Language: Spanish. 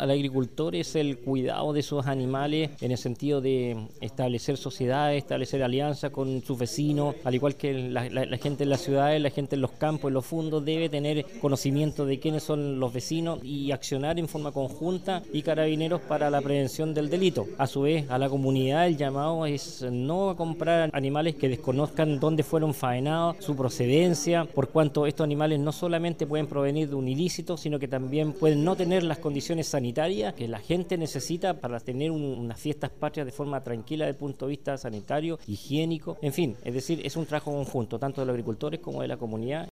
al agricultor es el cuidado de sus animales en el sentido de establecer sociedades, establecer alianzas con sus vecinos, al igual que la, gente en las ciudades, la gente en los campos, en los fundos, debe tener conocimiento de quiénes son los vecinos y accionar en forma conjunta y carabineros para la prevención del delito. A su vez, a la comunidad el llamado es no comprar animales que desconozcan dónde fueron faenados, su procedencia, por cuanto estos animales no solamente pueden provenir de un ilícito, sino que también pueden no tener las condiciones sanitarias que la gente necesita para tener unas fiestas patrias de forma tranquila desde el punto de vista sanitario, higiénico, en fin, es decir, es un trabajo conjunto, tanto de los agricultores como de la comunidad.